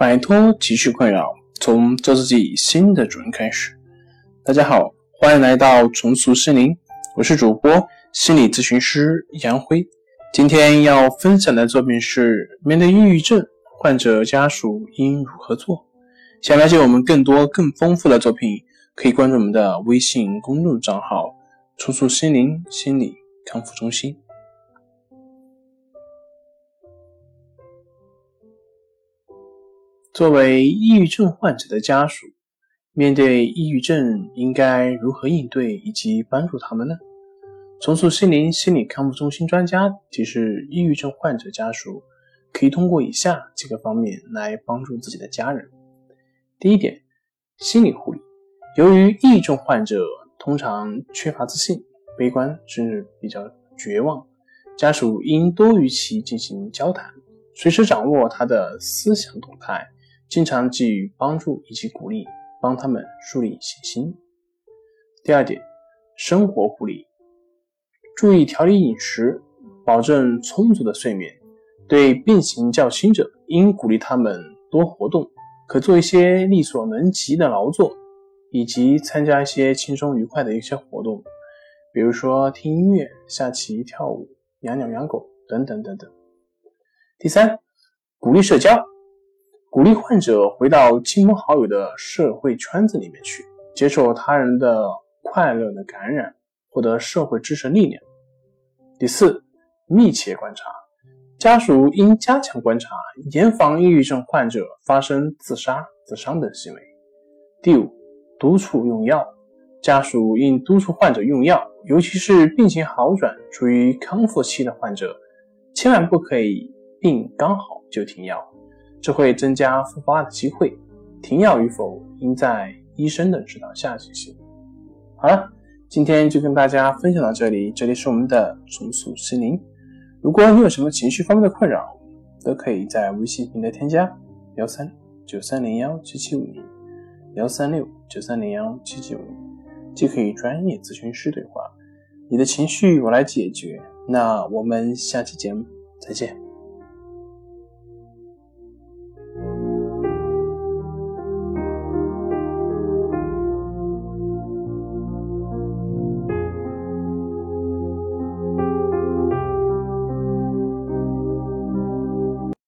摆脱情绪困扰，从做自己新的主人开始。大家好，欢迎来到重塑心灵，我是主播心理咨询师杨辉。今天要分享的作品是：面对抑郁症患者家属应如何做？想了解我们更多更丰富的作品，可以关注我们的微信公众账号“重塑心灵心理康复中心”。作为抑郁症患者的家属，面对抑郁症应该如何应对以及帮助他们呢？重塑心灵心理康复中心专家提示，抑郁症患者家属可以通过以下几个方面来帮助自己的家人。第一点，心理护理。由于抑郁症患者通常缺乏自信、悲观，甚至比较绝望，家属应多与其进行交谈，随时掌握他的思想动态。经常给予帮助以及鼓励，帮他们树立信心。第二点，生活护理，注意调理饮食，保证充足的睡眠。对病情较轻者，应鼓励他们多活动，可做一些力所能及的劳作，以及参加一些轻松愉快的一些活动，比如说听音乐、下棋、跳舞、养鸟养狗等等等等。第三，鼓励社交。鼓励患者回到亲朋好友的社会圈子里面去，接受他人的快乐的感染，获得社会支持力量。第四，密切观察，家属应加强观察，严防抑郁症患者发生自杀、自伤等行为。第五，督促用药，家属应督促患者用药，尤其是病情好转、处于康复期的患者，千万不可以病刚好就停药。这会增加复发的机会，停药与否应在医生的指导下进行。好了，今天就跟大家分享到这里。这里是我们的重塑心灵。如果你有什么情绪方面的困扰，都可以在微信平台添加幺三九三零幺七七五零幺三六九三零幺七七五零，即可与专业咨询师对话。你的情绪我来解决。那我们下期节目再见。